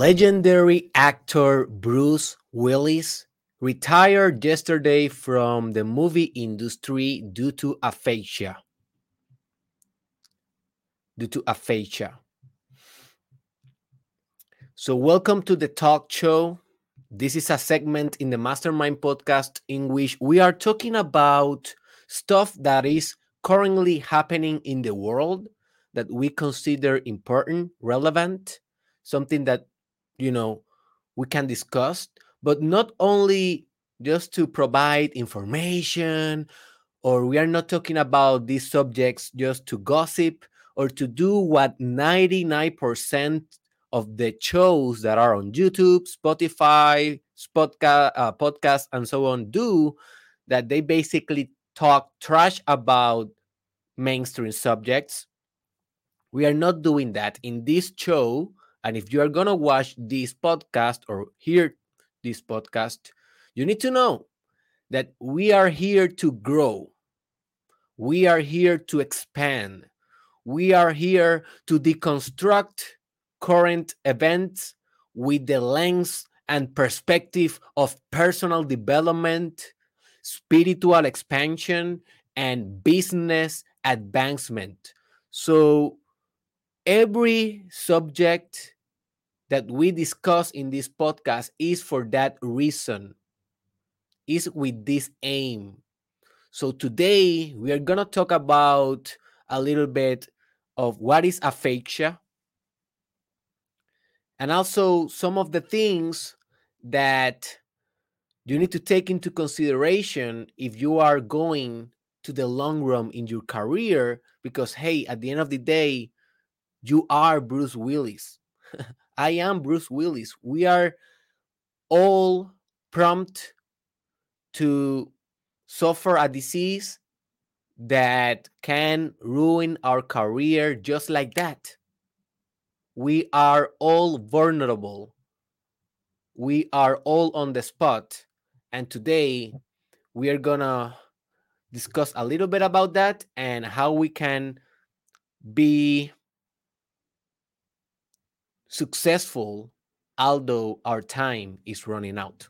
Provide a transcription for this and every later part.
Legendary actor Bruce Willis retired yesterday from the movie industry due to aphasia. Due to aphasia. So, welcome to the talk show. This is a segment in the Mastermind podcast in which we are talking about stuff that is currently happening in the world that we consider important, relevant, something that, you know, we can discuss, but not only just to provide information, or we are not talking about these subjects just to gossip or to do what 99% of the shows that are on YouTube, Spotify, uh, podcast, and so on do, that they basically talk trash about mainstream subjects. We are not doing that in this show. And if you are going to watch this podcast or hear this podcast, you need to know that we are here to grow. We are here to expand. We are here to deconstruct current events with the lens and perspective of personal development, spiritual expansion, and business advancement. So, every subject that we discuss in this podcast is for that reason, is with this aim. So, today we are going to talk about a little bit of what is aphasia and also some of the things that you need to take into consideration if you are going to the long run in your career because hey at the end of the day you are bruce willis. I am bruce willis. We are all prompt to suffer a disease that can ruin our career just like that. We are all vulnerable. We are all on the spot. And today we are gonna discuss a little bit about that and how we can be successful although our time is running out.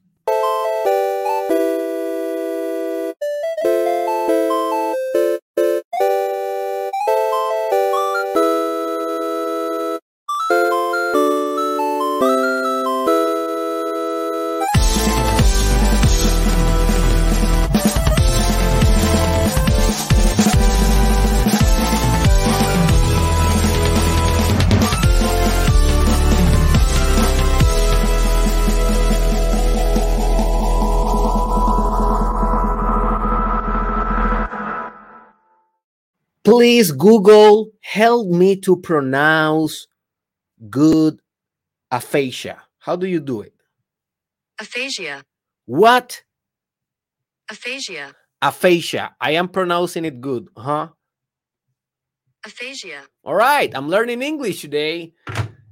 Please, Google, help me to pronounce good aphasia. How do you do it? Aphasia. What? Aphasia. Aphasia. I am pronouncing it good, huh? Aphasia. All right, I'm learning English today.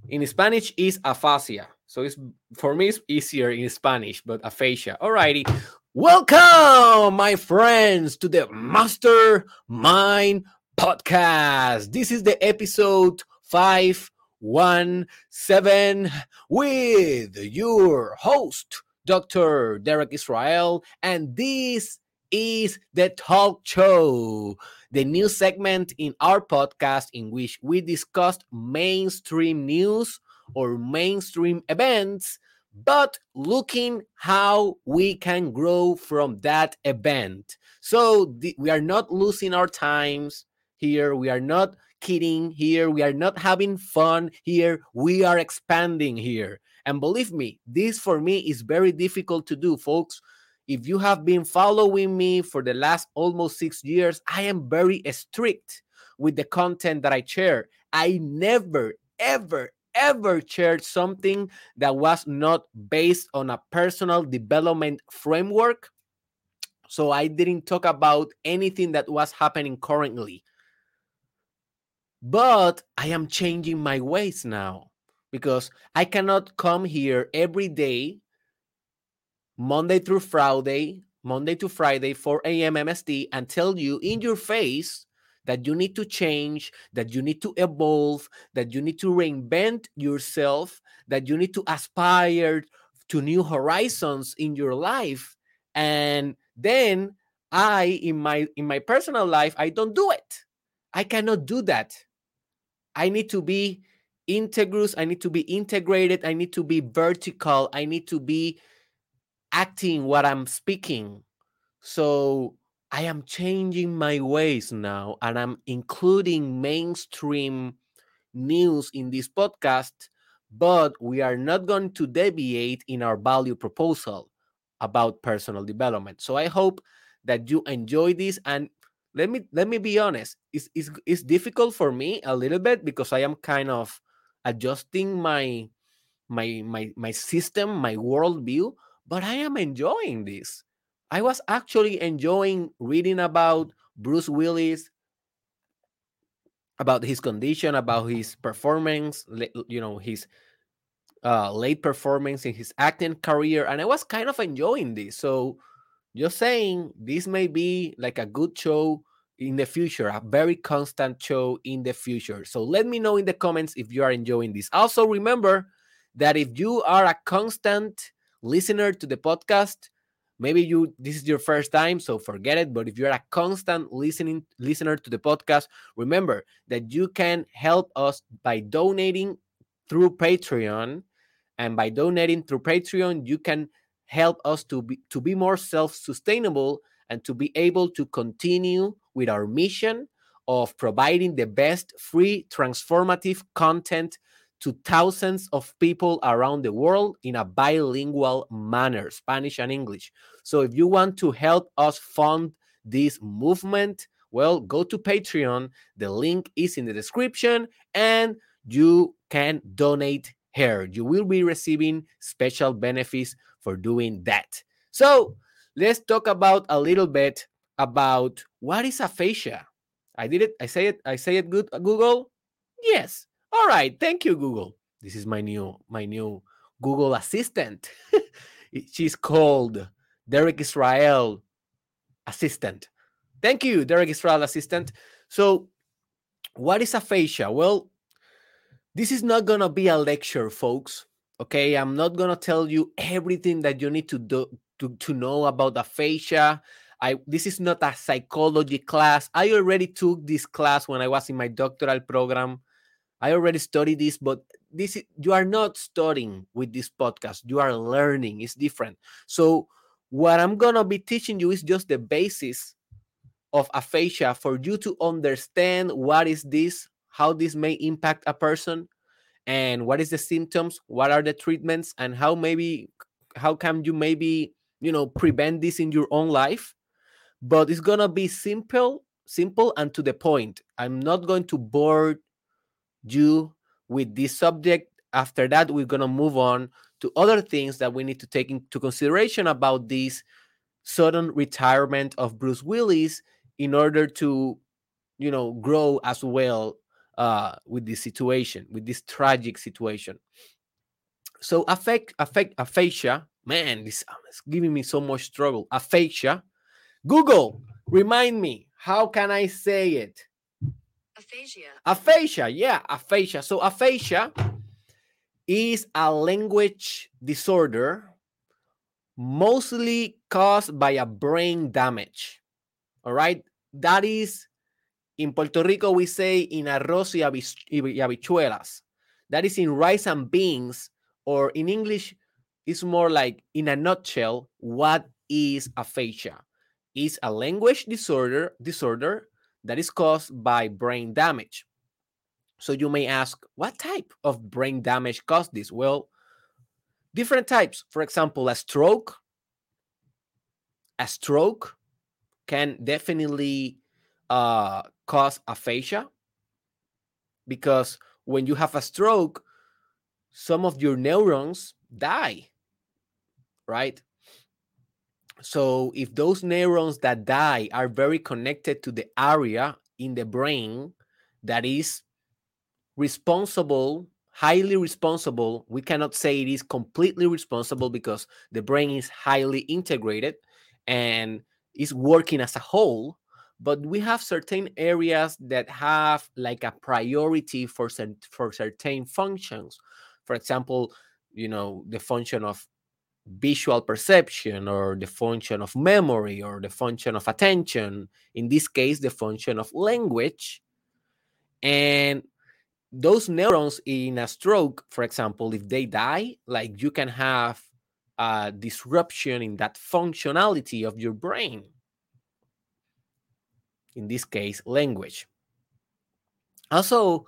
In Spanish is aphasia. So it's for me it's easier in Spanish, but aphasia. All righty. Welcome, my friends, to the Mastermind podcast. This is the episode 517 with your host, Dr. Derek Israel. And this is the talk show, the new segment in our podcast in which we discussed mainstream news or mainstream events but looking how we can grow from that event. So we are not losing our times here. We are not kidding here. We are not having fun here. We are expanding here. And believe me, this for me is very difficult to do, folks. If you have been following me for the last almost six years, I am very strict with the content that I share. I never, ever, ever shared something that was not based on a personal development framework. So I didn't talk about anything that was happening currently. But I am changing my ways now because I cannot come here every day, Monday through Friday, Monday to Friday, 4 a.m. MST, and tell you in your face that you need to change, that you need to evolve, that you need to reinvent yourself, that you need to aspire to new horizons in your life. And then I in my in my personal life I don't do it. I cannot do that. I need to be integrous, I need to be integrated, I need to be vertical, I need to be acting what I'm speaking. So I am changing my ways now and I'm including mainstream news in this podcast, but we are not going to deviate in our value proposal about personal development. So I hope that you enjoy this and let me let me be honest it's, it's, it's difficult for me a little bit because i am kind of adjusting my my my my system my worldview but i am enjoying this. I was actually enjoying reading about bruce willis about his condition about his performance you know his uh, late performance in his acting career and i was kind of enjoying this. So just saying this may be like a good show in the future, a very constant show in the future. So let me know in the comments if you are enjoying this. Also, remember that if you are a constant listener to the podcast, maybe you this is your first time, so forget it. But if you're a constant listening listener to the podcast, remember that you can help us by donating through Patreon. And by donating through Patreon, you can help us to be to be more self-sustainable and to be able to continue with our mission of providing the best free transformative content to thousands of people around the world in a bilingual manner, Spanish and English. So if you want to help us fund this movement, well, go to Patreon. The link is in the description and you can donate here. You will be receiving special benefits for doing that. So let's talk about a little bit about what is aphasia. I did it. I say it. I say it good. Uh, Google. Yes. All right. Thank you, Google. This is my new my new Google Assistant. She's called Derek Israel Assistant. Thank you, Derek Israel Assistant. So, what is aphasia? Well, this is not gonna be a lecture, folks. Okay, I'm not gonna tell you everything that you need to do to, to know about aphasia. I this is not a psychology class. I already took this class when I was in my doctoral program. I already studied this, but this is, you are not studying with this podcast. You are learning. It's different. So what I'm gonna be teaching you is just the basis of aphasia for you to understand what is this, how this may impact a person, and what is the symptoms, what are the treatments, and how maybe how can you maybe you know prevent this in your own life? But it's gonna be simple simple and to the point. I'm not going to bore you with this subject. After that we're gonna move on to other things that we need to take into consideration about this sudden retirement of bruce willis in order to you know grow as well uh, with this situation with this tragic situation so affect affect aphasia man this is giving me so much struggle aphasia Google, remind me, how can I say it? Aphasia. Aphasia, yeah, aphasia. So, aphasia is a language disorder mostly caused by a brain damage. All right, that is in Puerto Rico, we say in arroz y, habichuelas. That is in rice and beans, or in English, it's more like in a nutshell, what is aphasia? is a language disorder disorder that is caused by brain damage. So you may ask, what type of brain damage caused this? Well, different types. For example, a stroke. A stroke can definitely uh, cause aphasia because when you have a stroke, some of your neurons die, right? So if those neurons that die are very connected to the area in the brain that is responsible, highly responsible, we cannot say it is completely responsible because the brain is highly integrated and is working as a whole. But we have certain areas that have like a priority for for certain functions. For example you know the function of visual perception or the function of memory or the function of attention in this case the function of language. And those neurons in a stroke for example if they die like you can have a disruption in that functionality of your brain in this case language. Also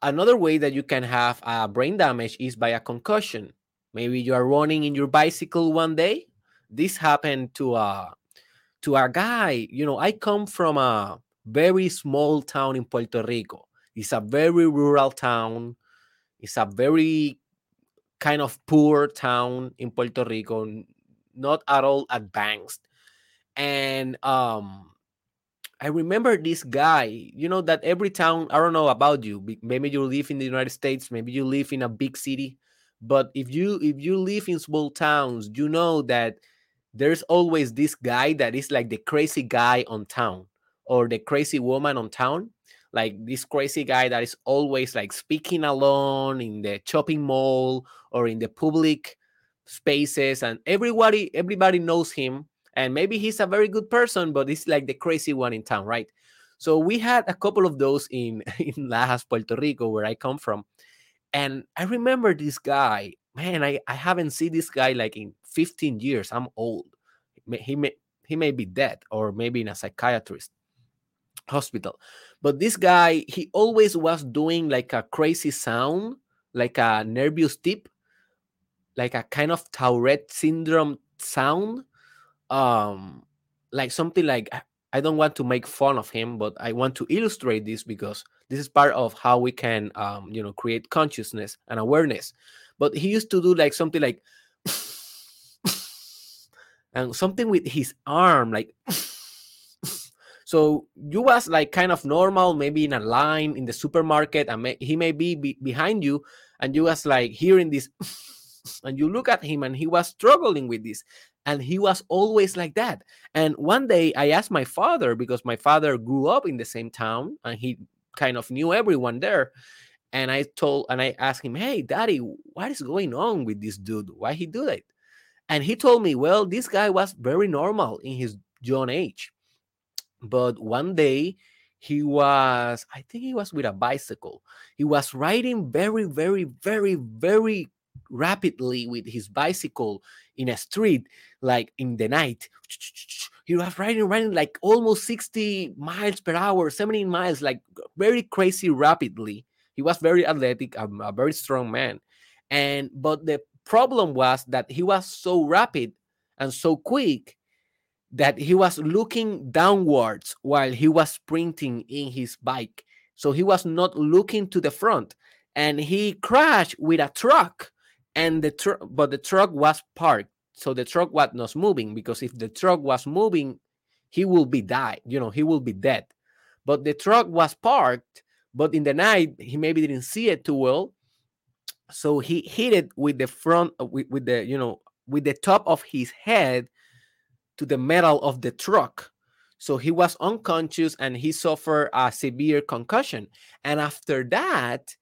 another way that you can have a brain damage is by a concussion. Maybe you are running in your bicycle one day. This happened to a to a guy. You know i come from a very small town in puerto rico. It's a very rural town. It's a very kind of poor town in puerto rico not at all advanced. And um I remember this guy, you know, that every town, I don't know about you, maybe you live in the United States, maybe you live in a big city, but if you if you live in small towns you know that there's always this guy that is like the crazy guy on town or the crazy woman on town like this crazy guy that is always like speaking alone in the shopping mall or in the public spaces and everybody everybody knows him and maybe he's a very good person but he's like the crazy one in town right so we had a couple of those in in Lajas, Puerto Rico, where I come from, and I remember this guy, man, I, I haven't seen this guy like in 15 years. I'm old. He may he may be dead or maybe in a psychiatrist hospital. But this guy, he always was doing like a crazy sound, like a nervous tip, like a kind of Tourette syndrome sound. Um, like something like I don't want to make fun of him, but I want to illustrate this because this is part of how we can, um, you know, create consciousness and awareness. But he used to do like something like, and something with his arm, like. so you was like kind of normal, maybe in a line in the supermarket, and may, he may be, be behind you, and you was like hearing this, and you look at him, and he was struggling with this, and he was always like that. And one day I asked my father because my father grew up in the same town, and he kind of knew everyone there. And I told and I asked him, Hey, daddy, what is going on with this dude? Why he do that? And he told me, Well, this guy was very normal in his young age. But one day he was, I think he was with a bicycle. He was riding very, very, very, very rapidly with his bicycle in a street, like in the night. He was riding, riding like almost 60 miles per hour, 70 miles, like very crazy rapidly. He was very athletic, a, a very strong man. And but the problem was that he was so rapid and so quick that he was looking downwards while he was sprinting in his bike. So he was not looking to the front and he crashed with a truck and the truck but the truck was parked so the truck was not moving because if the truck was moving he will be died you know he will be dead. But the truck was parked but in the night he maybe didn't see it too well so he hit it with the front uh, with, with the you know with the top of his head to the metal of the truck. So he was unconscious and he suffered a severe concussion. And after that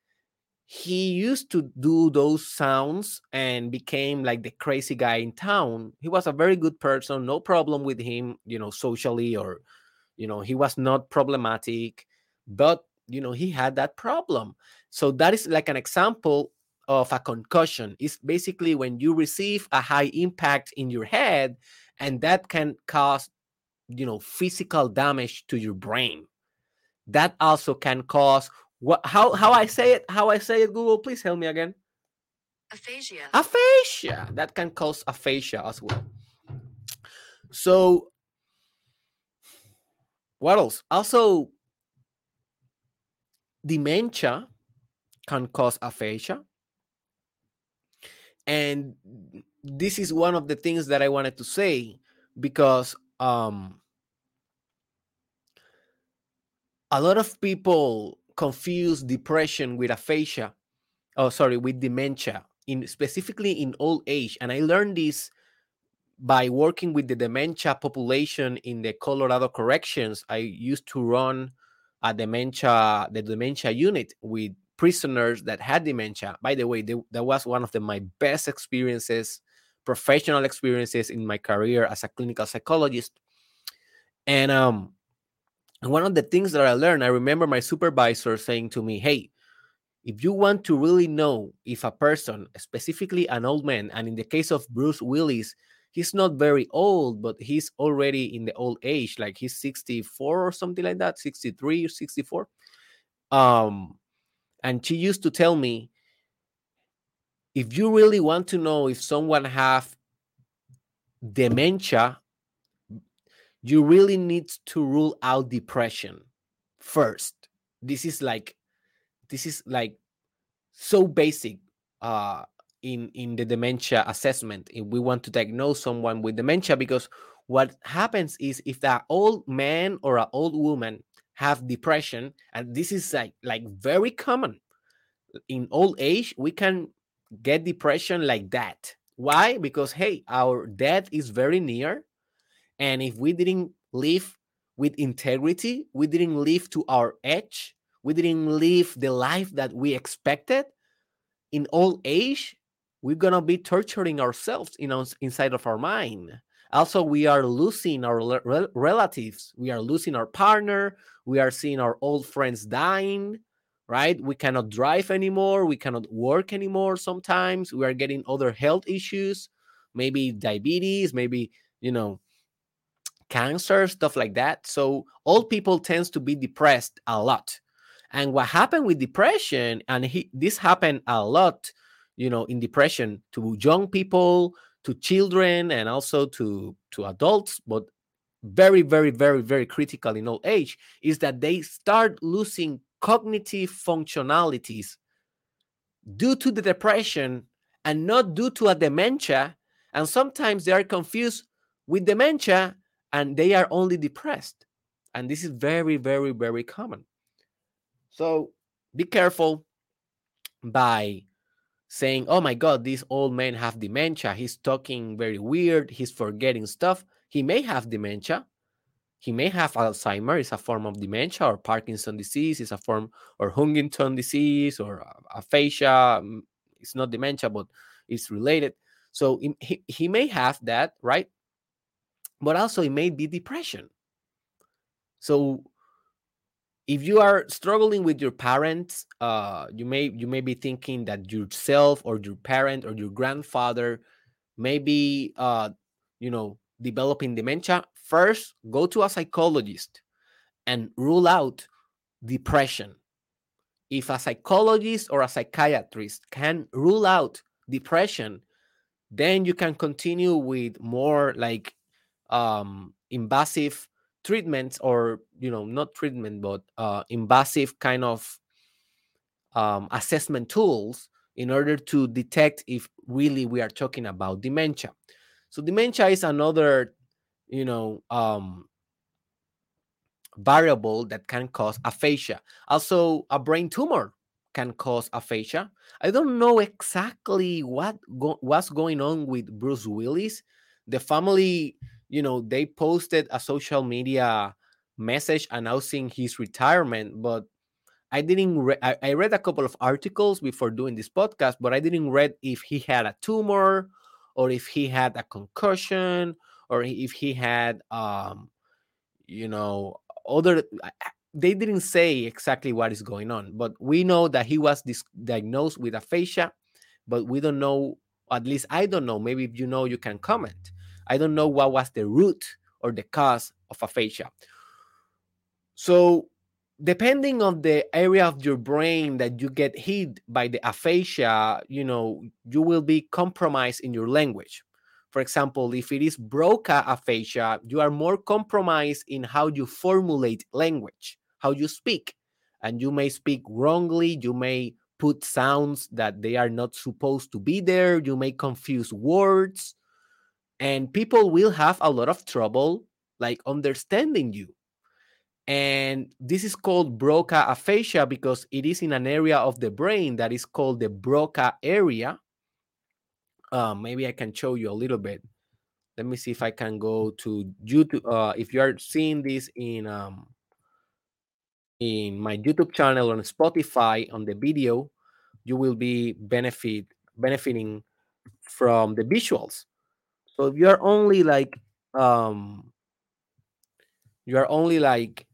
he used to do those sounds and became like the crazy guy in town. He was a very good person, no problem with him, you know, socially or, you know, he was not problematic, but, you know, he had that problem. So that is like an example of a concussion. It's basically when you receive a high impact in your head and that can cause, you know, physical damage to your brain. That also can cause what? How? How I say it? How I say it? Google, please help me again. Aphasia. Aphasia. That can cause aphasia as well. So, what else? Also, dementia can cause aphasia. And this is one of the things that I wanted to say because um, a lot of people confuse depression with aphasia. Oh, sorry, with dementia, in specifically in old age. And I learned this by working with the dementia population in the Colorado corrections, I used to run a dementia the dementia unit with prisoners that had dementia. By the way, they, that was one of the, my best experiences, professional experiences in my career as a clinical psychologist. And um, one of the things that I learned, I remember my supervisor saying to me, "Hey, if you want to really know if a person, specifically an old man, and in the case of Bruce Willis, he's not very old, but he's already in the old age, like he's 64 or something like that, 63 or 64. Um, and she used to tell me, if you really want to know if someone have dementia, you really need to rule out depression first. This is like this is like so basic uh in in the dementia assessment. If we want to diagnose someone with dementia because what happens is if that old man or an old woman have depression and this is like like very common in old age we can get depression like that. Why? Because hey our death is very near and if we didn't live with integrity we didn't live to our edge we didn't live the life that we expected in old age we're gonna be torturing ourselves you know inside of our mind. Also we are losing our re- relatives. We are losing our partner. We are seeing our old friends dying right? We cannot drive anymore. We cannot work anymore sometimes. We are getting other health issues maybe diabetes maybe you know cancer stuff like that. So old people tends to be depressed a lot. And what happened with depression and he, this happened a lot you know in depression to young people to children and also to to adults but very very very very critical in old age is that they start losing cognitive functionalities due to the depression and not due to a dementia. And sometimes they are confused with dementia and they are only depressed and this is very very very common so be careful by saying, "Oh my God, this old man have dementia. He's talking very weird. He's forgetting stuff." He may have dementia. He may have Alzheimer. It's a form of dementia, or Parkinson disease is a form, or Huntington disease, or aphasia. Mm, it's not dementia, but it's related. So he, he may have that, right? But also it may be depression. So if you are struggling with your parents uh you may you may be thinking that yourself or your parent or your grandfather may be uh you know developing dementia first go to a psychologist and rule out depression if a psychologist or a psychiatrist can rule out depression then you can continue with more like um invasive treatments or you know not treatment but uh, invasive kind of um, assessment tools in order to detect if really we are talking about dementia. So dementia is another you know um, variable that can cause aphasia. Also a brain tumor can cause aphasia. I don't know exactly what go- what's going on with bruce willis. The family you know, they posted a social media message announcing his retirement, but I didn't. Re- I, I read a couple of articles before doing this podcast, but I didn't read if he had a tumor, or if he had a concussion, or if he had, um, you know, other. They didn't say exactly what is going on, but we know that he was dis- diagnosed with aphasia, but we don't know. At least I don't know. Maybe if you know, you can comment I don't know what was the root or the cause of aphasia. So, depending on the area of your brain that you get hit by the aphasia, you know, you will be compromised in your language. For example, if it is Broca aphasia, you are more compromised in how you formulate language, how you speak. And you may speak wrongly, you may put sounds that they are not supposed to be there, you may confuse words and people will have a lot of trouble like understanding you and this is called broca aphasia because it is in an area of the brain that is called the broca area uh, maybe i can show you a little bit let me see if I can go to YouTube. Uh, if you are seeing this in um, in my YouTube channel on Spotify on the video, you will be benefit benefiting from the visuals. So if you are only like um, you are only like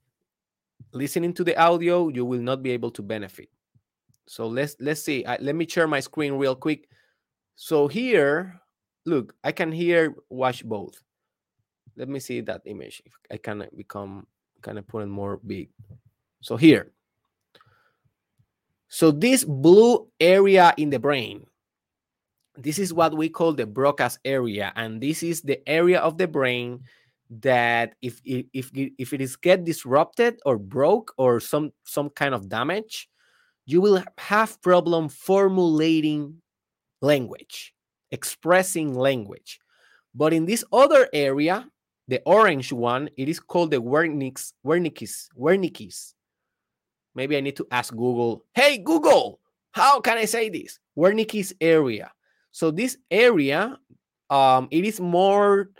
listening to the audio, you will not be able to benefit. So let's let's see. I, let me share my screen real quick. So here, look, I can hear watch both. Let me see that image. If I can become kind of put it more big. So here. So this blue area in the brain, this is what we call the Broca's area, and this is the area of the brain that if if if it is get disrupted or broke or some some kind of damage, you will have problem formulating language, expressing language. But in this other area, the orange one, it is called the Wernicke's, Wernicke's, Wernicke's. Maybe I need to ask Google, hey, Google, how can I say this? Wernicke's area. So this area, um, it is more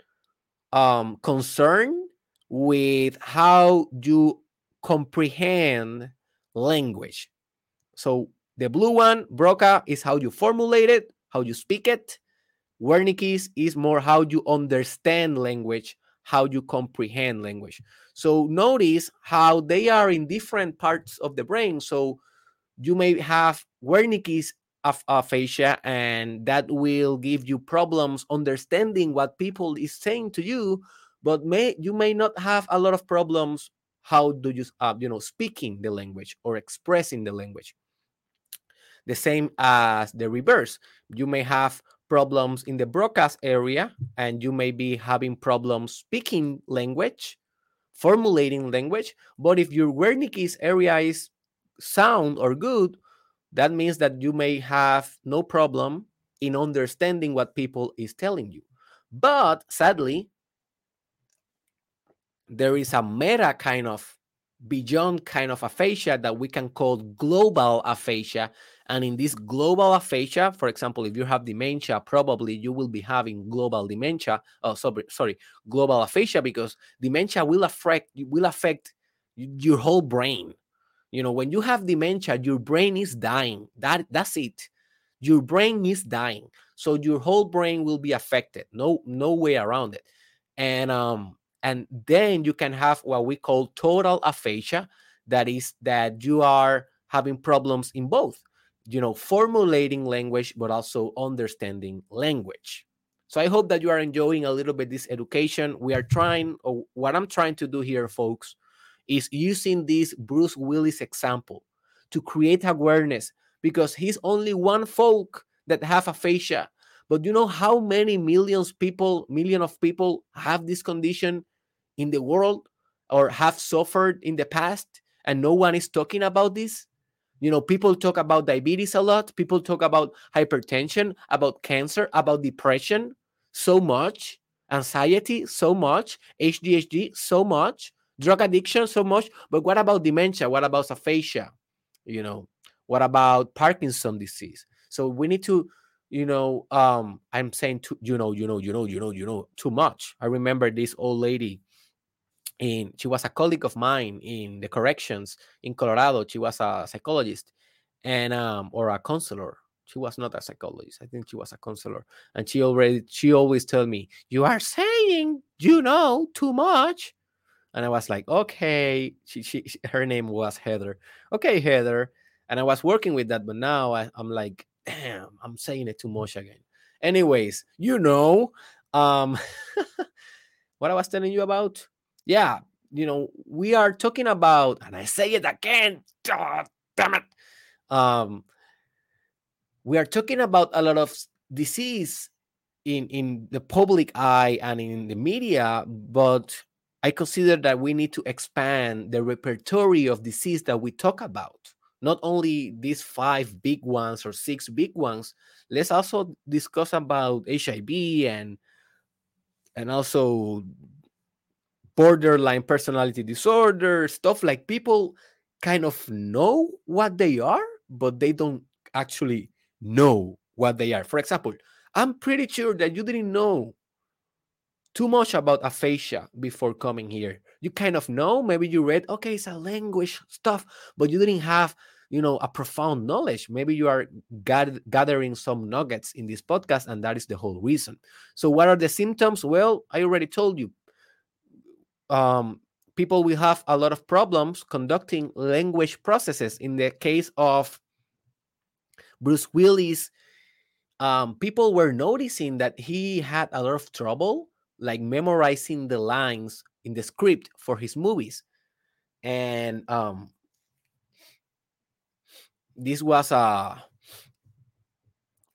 um, concerned with how you comprehend language. So the blue one, Broca, is how you formulate it, how you speak it. Wernicke's is more how you understand language, how you comprehend language. So notice how they are in different parts of the brain. So you may have Wernicke's aphasia, and that will give you problems understanding what people is saying to you. But may you may not have a lot of problems. How do you, uh, you know, speaking the language or expressing the language? The same as the reverse. You may have problems in the Broca's area, and you may be having problems speaking language, formulating language. But if your Wernicke's area is sound or good, that means that you may have no problem in understanding what people is telling you. But sadly, there is a meta kind of beyond kind of aphasia that we can call global aphasia. And in this global aphasia, for example, if you have dementia, probably you will be having global dementia. Oh, sorry, sorry, global aphasia because dementia will affect will affect your whole brain. You know, when you have dementia, your brain is dying. That that's it. Your brain is dying. So your whole brain will be affected. No, no way around it. And um, and then you can have what we call total aphasia that is that you are having problems in both you know formulating language but also understanding language so i hope that you are enjoying a little bit this education we are trying or what i'm trying to do here folks is using this bruce willis example to create awareness because he's only one folk that have aphasia. But you know how many millions people million of people have this condition in the world or have suffered in the past and no one is talking about this? You know people talk about diabetes a lot. People talk about hypertension about cancer about depression so much anxiety so much adhd so much drug addiction so much but what about dementia what about aphasia you know what about parkinson disease so we need to you know um i'm saying too, you know you know you know you know you know too much i remember this old lady in she was a colleague of mine in the corrections in Colorado. She was a psychologist and um or a counselor. She was not a psychologist. I think she was a counselor. And she already she always told me, You are saying you know too much. And I was like, okay. She, she her name was Heather. Okay, Heather. And I was working with that, but now I, I'm like, damn, I'm saying it too much again. Anyways, you know, um what I was telling you about yeah, you know, we are talking about, and I say it again, oh, damn it. Um, we are talking about a lot of disease in in the public eye and in the media, but I consider that we need to expand the repertory of disease that we talk about. Not only these five big ones or six big ones, let's also discuss about HIV and and also borderline personality disorder, stuff like people kind of know what they are, but they don't actually know what they are. For example, I'm pretty sure that you didn't know too much about aphasia before coming here. You kind of know, maybe you read, okay, it's a language stuff, but you didn't have, you know, a profound knowledge. Maybe you are gathering some nuggets in this podcast, and that is the whole reason. So, what are the symptoms? Well, I already told you. Um, people will have a lot of problems conducting language processes. In the case of Bruce Willis, um, people were noticing that he had a lot of trouble like memorizing the lines in the script for his movies. And um this was a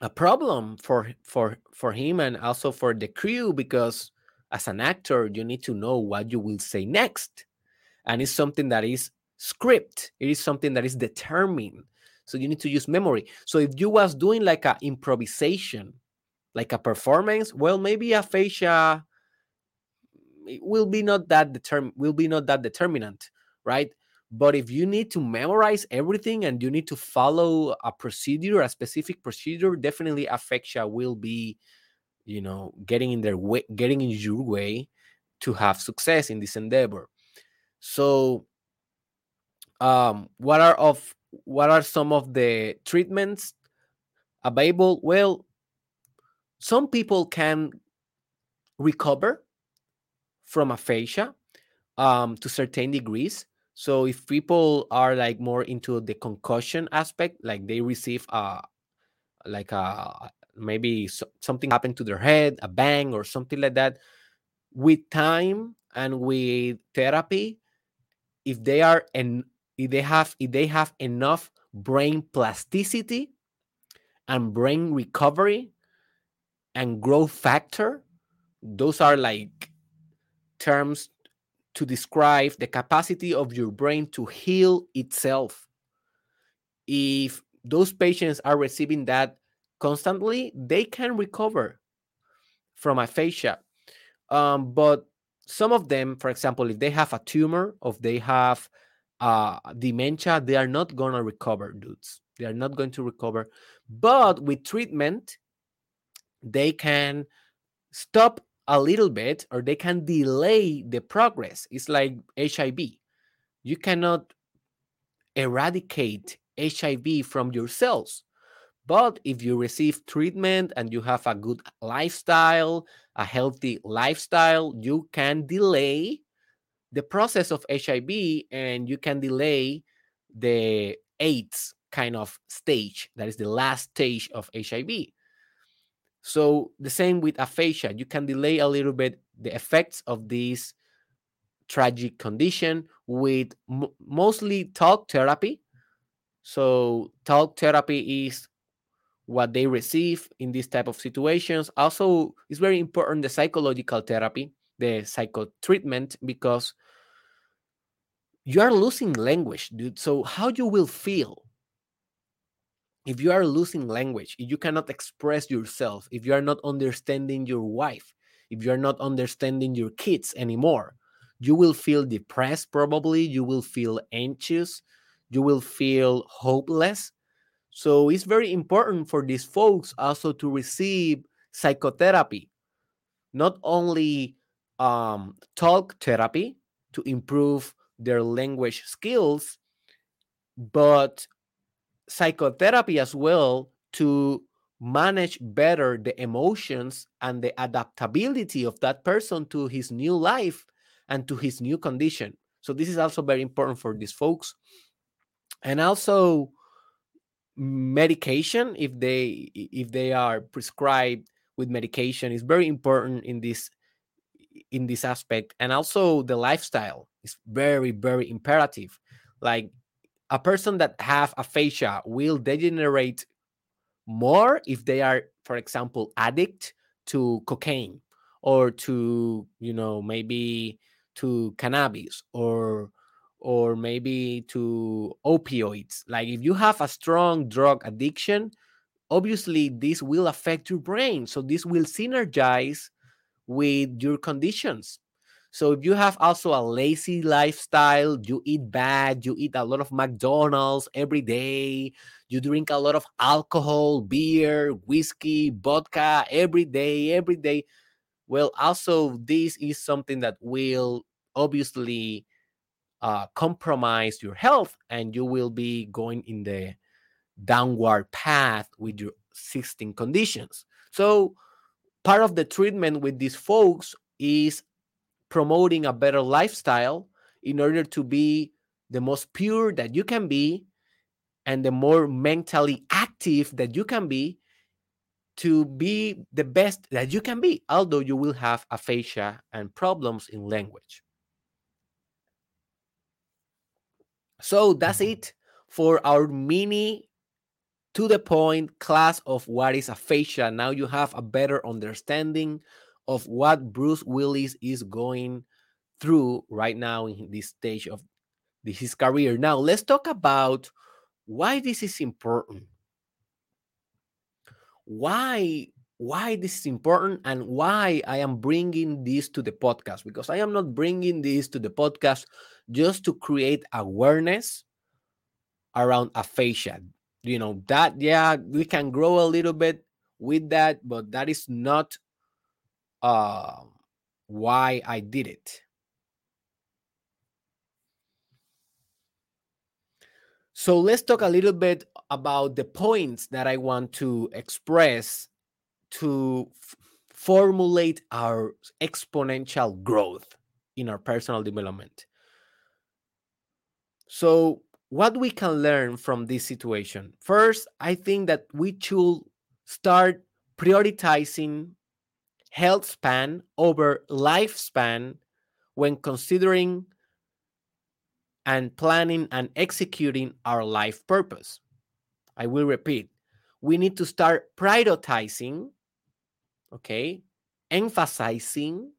a problem for for for him and also for the crew because as an actor you need to know what you will say next. And it's something that is script. It is something that is determined. So you need to use memory. So if you was doing like a improvisation like a performance well maybe a aphasia will be not that determ will be not that determinant, right? But if you need to memorize everything and you need to follow a procedure, a specific procedure, definitely aphasia will be, you know, getting in their way, getting in your way to have success in this endeavor. So, um, what are of what are some of the treatments available? Well, some people can recover from aphasia um, to certain degrees. So if people are like more into the concussion aspect, like they receive a like a maybe so, something happened to their head, a bang or something like that, with time and with therapy, if they are and if they have if they have enough brain plasticity and brain recovery and growth factor, those are like terms to describe the capacity of your brain to heal itself. If those patients are receiving that constantly, they can recover from aphasia. Um, but some of them, for example, if they have a tumor, or if they have uh, dementia, they are not going to recover, dudes. They are not going to recover. But with treatment, they can stop a little bit or they can delay the progress. It's like HIV. You cannot eradicate HIV from your cells. But if you receive treatment and you have a good lifestyle, a healthy lifestyle, you can delay the process of HIV and you can delay the AIDS kind of stage. That is the last stage of HIV. So the same with aphasia, you can delay a little bit the effects of this tragic condition with mostly talk therapy. So talk therapy is what they receive in this type of situations. Also, it's very important the psychological therapy, the psycho treatment, because you are losing language, dude. So how you will feel if you are losing language, if you cannot express yourself, if you are not understanding your wife, if you are not understanding your kids anymore, you will feel depressed probably, you will feel anxious, you will feel hopeless. So it's very important for these folks also to receive psychotherapy, not only um, talk therapy to improve their language skills, but psychotherapy as well to manage better the emotions and the adaptability of that person to his new life and to his new condition. So this is also very important for these folks. And also medication if they if they are prescribed with medication is very important in this in this aspect and also the lifestyle is very very imperative like a person that have aphasia will degenerate more if they are for example addict to cocaine or to you know maybe to cannabis or or maybe to opioids. Like if you have a strong drug addiction obviously this will affect your brain. So this will synergize with your conditions so if you have also a lazy lifestyle, you eat bad, you eat a lot of McDonald's every day, you drink a lot of alcohol, beer, whiskey, vodka every day, every day, well also this is something that will obviously uh, compromise your health and you will be going in the downward path with your existing conditions. So part of the treatment with these folks is promoting a better lifestyle in order to be the most pure that you can be and the more mentally active that you can be to be the best that you can be, although you will have aphasia and problems in language. So that's mm-hmm. it for our mini to the point class of what is aphasia. Now you have a better understanding of what Bruce Willis is going through right now in this stage of his career. Now let's talk about why this is important why why this is important and why I am bringing this to the podcast because I am not bringing this to the podcast just to create awareness around aphasia. You know, that yeah, we can grow a little bit with that, but that is not uh why I did it. So let's talk a little bit about the points that I want to express to f- formulate our exponential growth in our personal development. So, what we can learn from this situation? First, I think that we should start prioritizing health span over lifespan when considering and planning and executing our life purpose. I will repeat. We need to start prioritizing, okay, emphasizing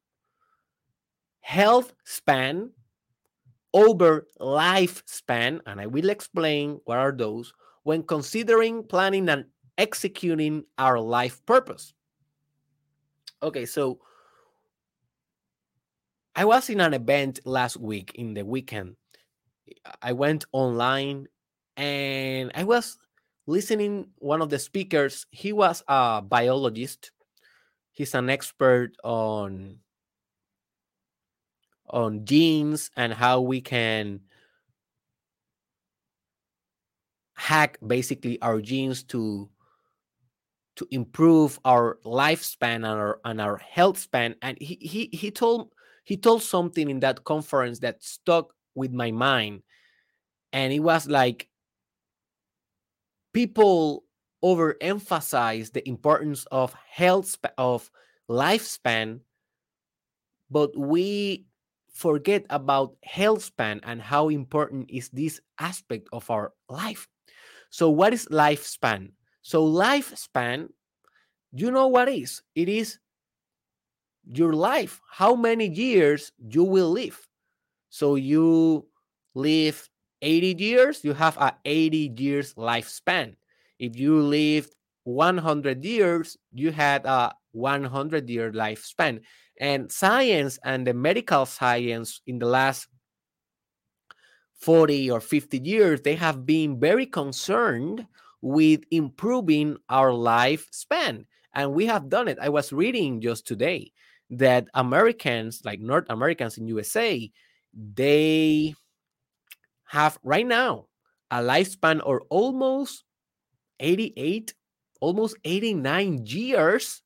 health span over lifespan, and I will explain what are those when considering planning and executing our life purpose. Okay, so I was in an event last week in the weekend I went online and I was listening one of the speakers. He was a biologist. He's an expert on on genes and how we can hack basically our genes to to improve our lifespan and our and our health span and he he he told he told something in that conference that stuck with my mind and it was like people overemphasize the importance of health of lifespan but we forget about health span and how important is this aspect of our life. So what is lifespan so lifespan you know what is it is your life how many years you will live so you live 80 years, you have a 80 years lifespan. If you lived 100 years, you had a 100 year lifespan. And science and the medical science in the last 40 or 50 years, they have been very concerned with improving our lifespan. And we have done it. I was reading just today that Americans, like North Americans in USA, they have right now a lifespan or almost 88 almost 89 years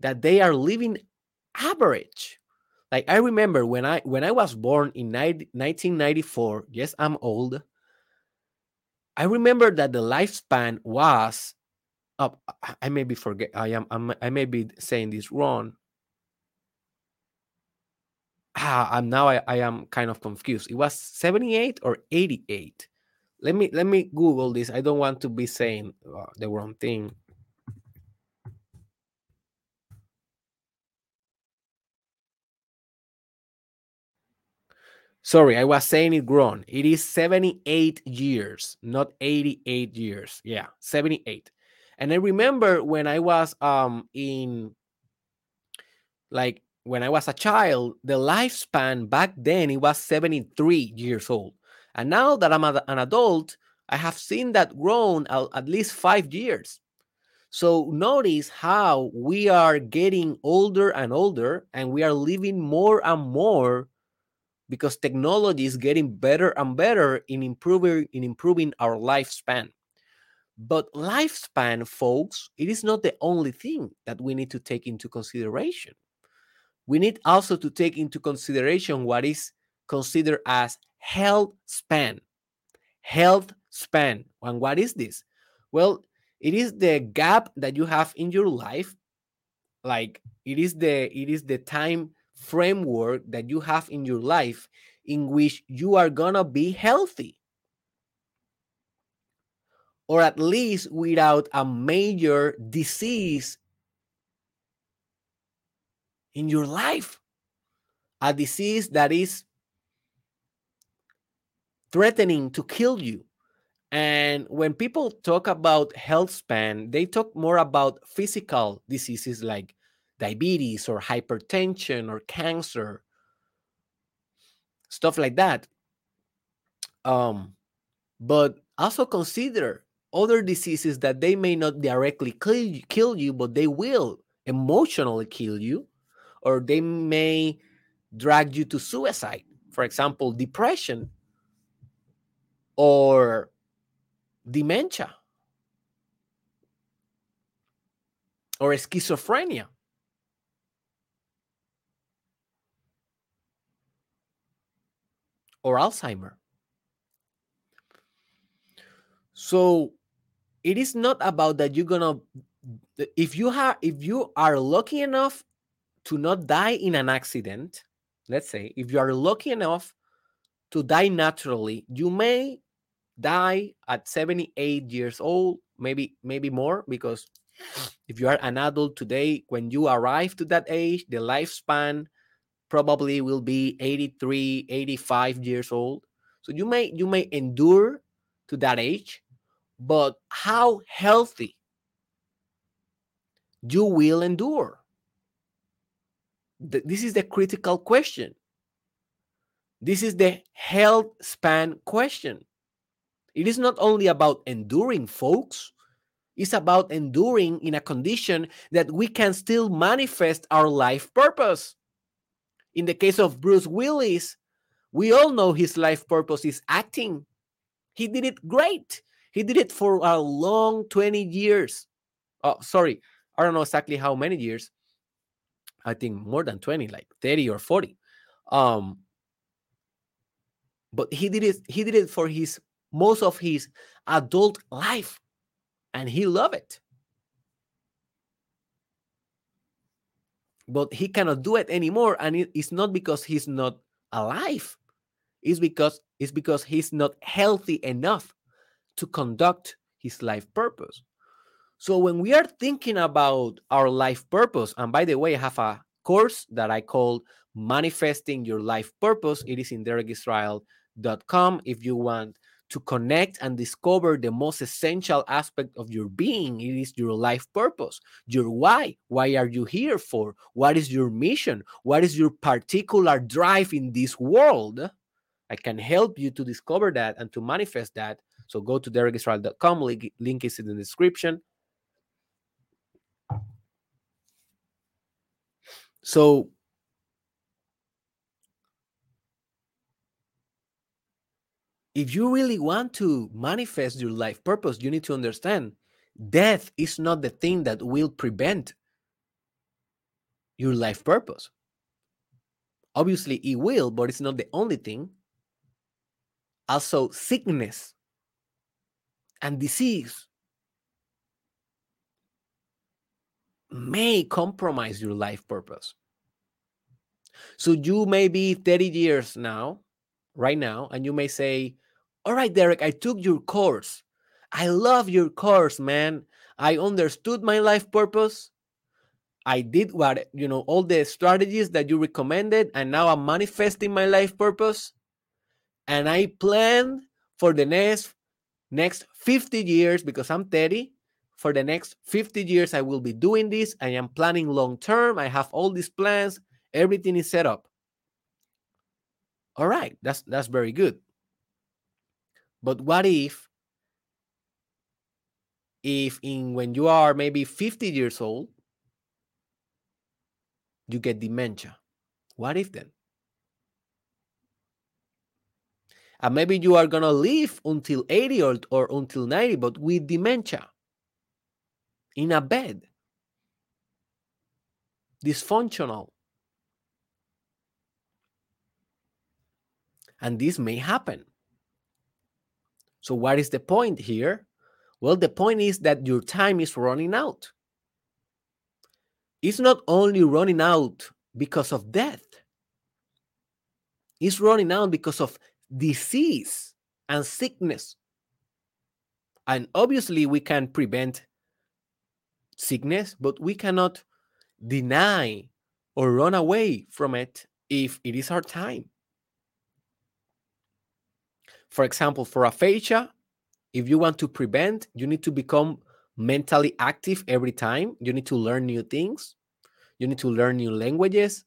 that they are living average like i remember when i when i was born in 1994 yes i'm old i remember that the lifespan was up i may be forget i am I'm, i may be saying this wrong ah, I'm now I, I am kind of confused. It was 78 or 88. Let me let me Google this. I don't want to be saying uh, the wrong thing. Sorry, I was saying it wrong. It is 78 years, not 88 years. Yeah, 78. And I remember when I was um in like when I was a child, the lifespan back then it was 73 years old. And now that I'm an adult, I have seen that grown at least five years. So notice how we are getting older and older and we are living more and more because technology is getting better and better in improving in improving our lifespan. But lifespan, folks, it is not the only thing that we need to take into consideration. We need also to take into consideration what is considered as health span. Health span. And what is this? Well, it is the gap that you have in your life like it is the it is the time framework that you have in your life in which you are gonna be healthy. Or at least without a major disease in your life. A disease that is threatening to kill you. And when people talk about health span, they talk more about physical diseases like diabetes or hypertension or cancer, stuff like that. Um, but also consider other diseases that they may not directly kill you, kill you, but they will emotionally kill you, or they may drag you to suicide. For example, depression or dementia or schizophrenia. Or Alzheimer. So it is not about that you're gonna if you have if you are lucky enough to not die in an accident, let's say if you are lucky enough to die naturally, you may die at 78 years old, maybe maybe more because if you are an adult today, when you arrive to that age, the lifespan probably will be 83, 85 years old. So you may you may endure to that age, but how healthy you will endure? This is the critical question. This is the health span question. It is not only about enduring, folks. It's about enduring in a condition that we can still manifest our life purpose. In the case of Bruce Willis, we all know his life purpose is acting. He did it great. He did it for a long 20 years. Oh, sorry. I don't know exactly how many years. I think more than 20, like 30 or 40. Um, but he did it, he did it for his most of his adult life and he loved it but he cannot do it anymore and it's not because he's not alive. It's because it's because he's not healthy enough to conduct his life purpose. So when we are thinking about our life purpose and by the way i have a course that i call manifesting your life purpose. It is in derekisrael.com if you want to connect and discover the most essential aspect of your being. It is your life purpose, your why. Why are you here for? What is your mission? What is your particular drive in this world? I can help you to discover that and to manifest that. So go to derekisrael.com. Link, link is in the description. So if you really want to manifest your life purpose, you need to understand death is not the thing that will prevent your life purpose. Obviously, it will, but it's not the only thing. Also, sickness and disease may compromise your life purpose. So, you may be 30 years now right now and you may say, All right, Derek, I took your course. I love your course, man. I understood my life purpose. I did what, you know, all the strategies that you recommended, and now I'm manifesting my life purpose. And I plan for the next next 50 years because I'm 30. For the next 50 years, I will be doing this. I am planning long term. I have all these plans. Everything is set up. All right, that's that's very good. But what if if in when you are maybe 50 years old you get dementia? What if then? And maybe you are going to live until 80 or, or until 90 but with dementia in a bed. Dysfunctional. And this may happen so what is the point here well the point is that your time is running out it's not only running out because of death it's running out because of disease and sickness. And obviously, we can prevent sickness, but we cannot deny or run away from it if it is our time. For example, for aphasia, if you want to prevent, you need to become mentally active every time. You need to learn new things. You need to learn new languages.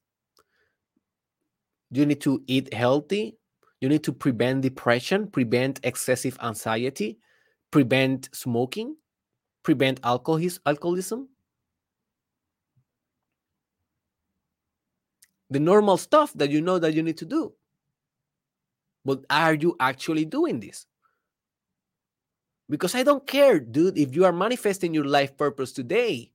You need to eat healthy. You need to prevent depression, prevent excessive anxiety, prevent smoking, prevent alcoholism. The normal stuff that you know that you need to do. But are you actually doing this? Because I don't care, dude, if you are manifesting your life purpose today,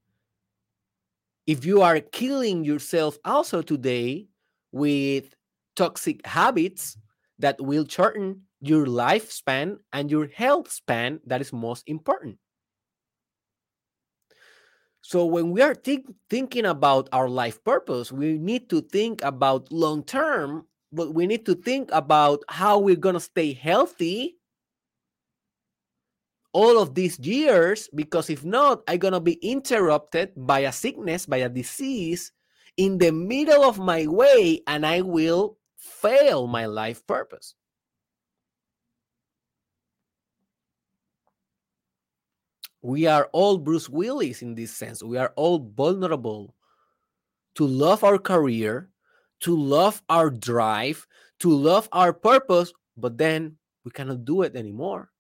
if you are killing yourself also today with toxic habits, that will shorten your lifespan and your health span that is most important so when we are think, thinking about our life purpose we need to think about long term but we need to think about how we're going to stay healthy all of these years because if not i'm going to be interrupted by a sickness by a disease in the middle of my way and i will fail my life purpose. We are all Bruce Willis in this sense. We are all vulnerable to love our career, to love our drive, to love our purpose, but then we cannot do it anymore.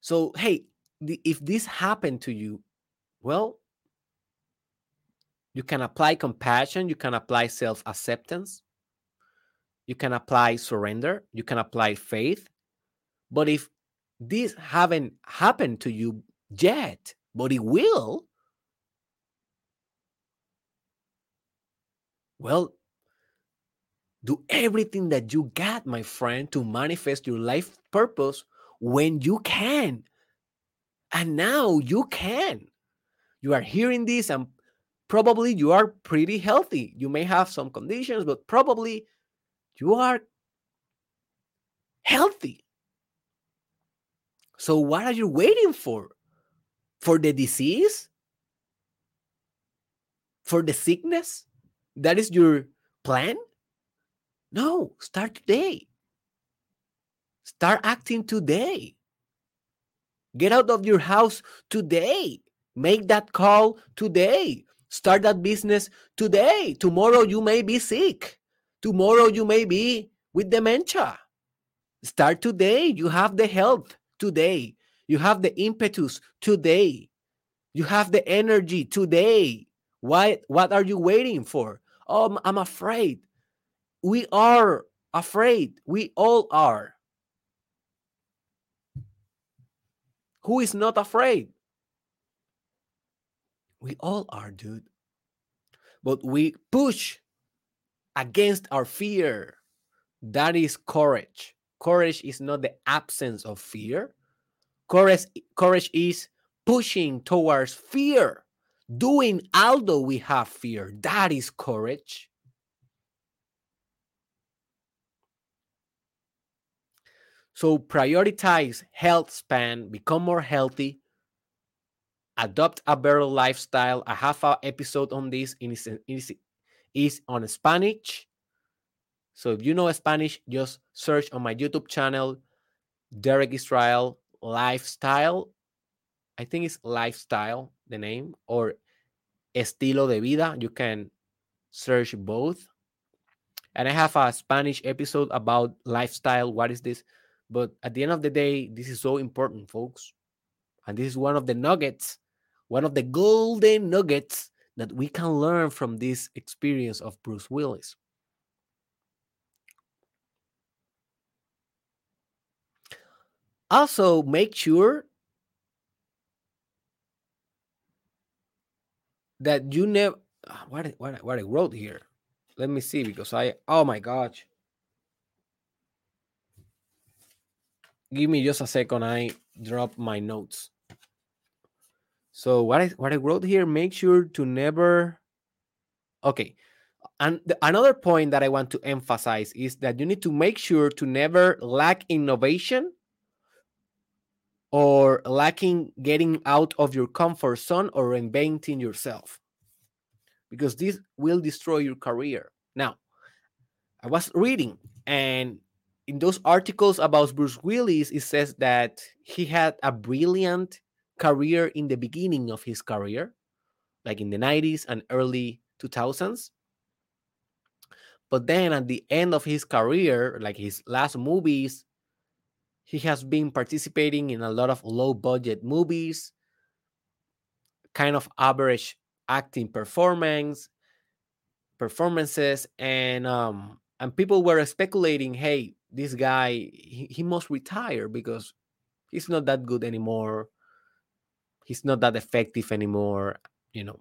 So, hey, if this happened to you, well, you can apply compassion, you can apply self acceptance, you can apply surrender, you can apply faith. But if this haven't happened to you yet, but it will, well, do everything that you got, my friend, to manifest your life purpose when you can. And now you can. You are hearing this and probably you are pretty healthy. You may have some conditions, but probably you are healthy. So, what are you waiting for? For the disease? For the sickness? That is your plan? No, start today. Start acting today. Get out of your house today. Make that call today. Start that business today. Tomorrow you may be sick. Tomorrow you may be with dementia. Start today. You have the health today. You have the impetus today. You have the energy today. Why what are you waiting for? Oh, I'm afraid. We are afraid. We all are. Who is not afraid? We all are, dude. But we push against our fear. That is courage. Courage is not the absence of fear. Courage, courage is pushing towards fear, doing although we have fear. That is courage. So prioritize health span, become more healthy, adopt a better lifestyle. I have an episode on this. Is is on Spanish. So if you know Spanish, just search on my YouTube channel, Derek Israel Lifestyle. I think it's Lifestyle, the name, or Estilo de Vida. You can search both. And I have a Spanish episode about lifestyle. What is this? But at the end of the day, this is so important, folks. And this is one of the nuggets, one of the golden nuggets that we can learn from this experience of Bruce Willis. Also, make sure that you never ah, what what what I wrote here. Let me see because I oh my gosh. Give me just a second. I drop my notes. So what I what I wrote here, make sure to never okay. And the, another point that I want to emphasize is that you need to make sure to never lack innovation or lacking getting out of your comfort zone or reinventing yourself because this will destroy your career. Now, I was reading and in those articles about Bruce Willis, it says that he had a brilliant career in the beginning of his career, like in the 90s and early 2000s. But then at the end of his career, like his last movies, he has been participating in a lot of low budget movies, kind of average acting performance performances and um and people were speculating hey this guy he, he must retire because he's not that good anymore. He's not that effective anymore you know.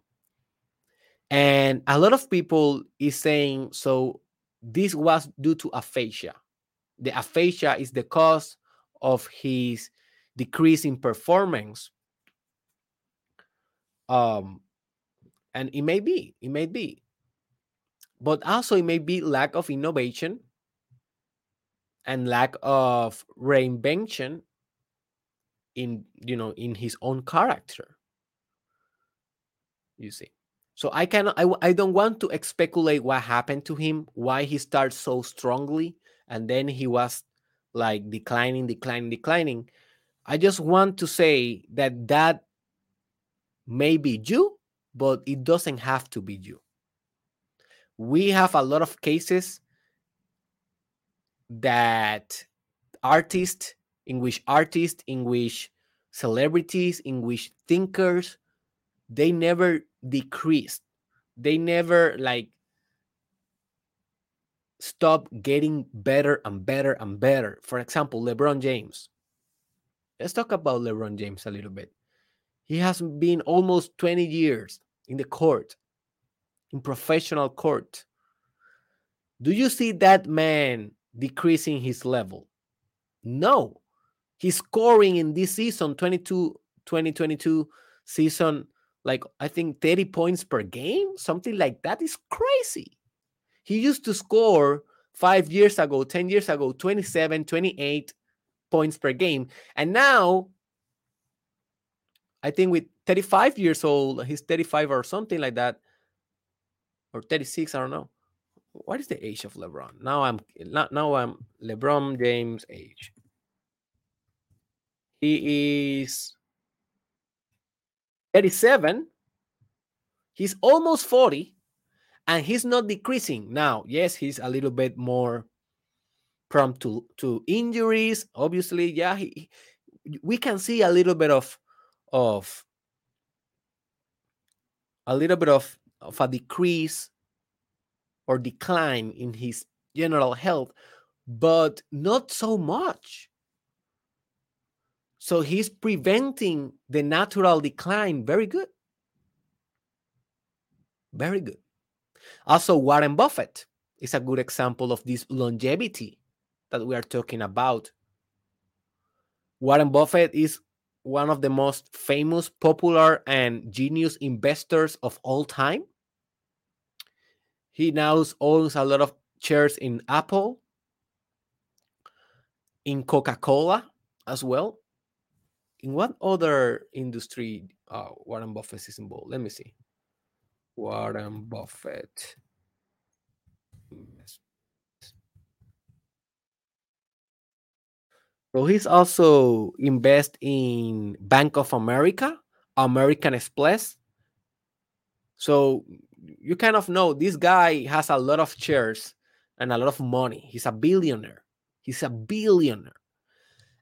And a lot of people is saying so this was due to aphasia. The aphasia is the cause of his decrease in performance um and it may be it may be. But also it may be lack of innovation and lack of reinvention in you know in his own character. You see? So i cannot I don't want to speculate what happened to him why he started so strongly and then he was like declining declining declining i just want to say that that may be you but it doesn't have to be you. We have a lot of cases that artists in which artists in which celebrities in which thinkers they never decreased. They never like stop getting better and better and better. For example lebron james. Let's talk about lebron james a little bit. He has been almost 20 years in the court in professional court. Do you see that man decreasing his level? No. He's scoring in this season 22 2022 season like i think 30 points per game? Something like that is crazy he used to score 5 years ago 10 years ago 27 28 points per game. And now i think with 35 years old he's 35 or something like that or 36 i don't know. What is the age of lebron? Now i'm now i'm lebron james age. He is 37 he's almost 40 and he's not decreasing. Now yes he's a little bit more prone to to injuries obviously. Yeah he, we can see a little bit of of a little bit of, of a decrease or decline in his general health but not so much. So he's preventing the natural decline. Very good. Very good also warren buffett is a good example of this longevity that we are talking about. Warren buffett is one of the most famous popular and genius investors of all time. He now owns a lot of shares in apple in coca-cola as well. In what other industry uh, warren buffett is involved? Let me see warren buffett. So he's also invest in bank of america american express. So you kind of know this guy has a lot of shares and a lot of money. He's a billionaire. He's a billionaire.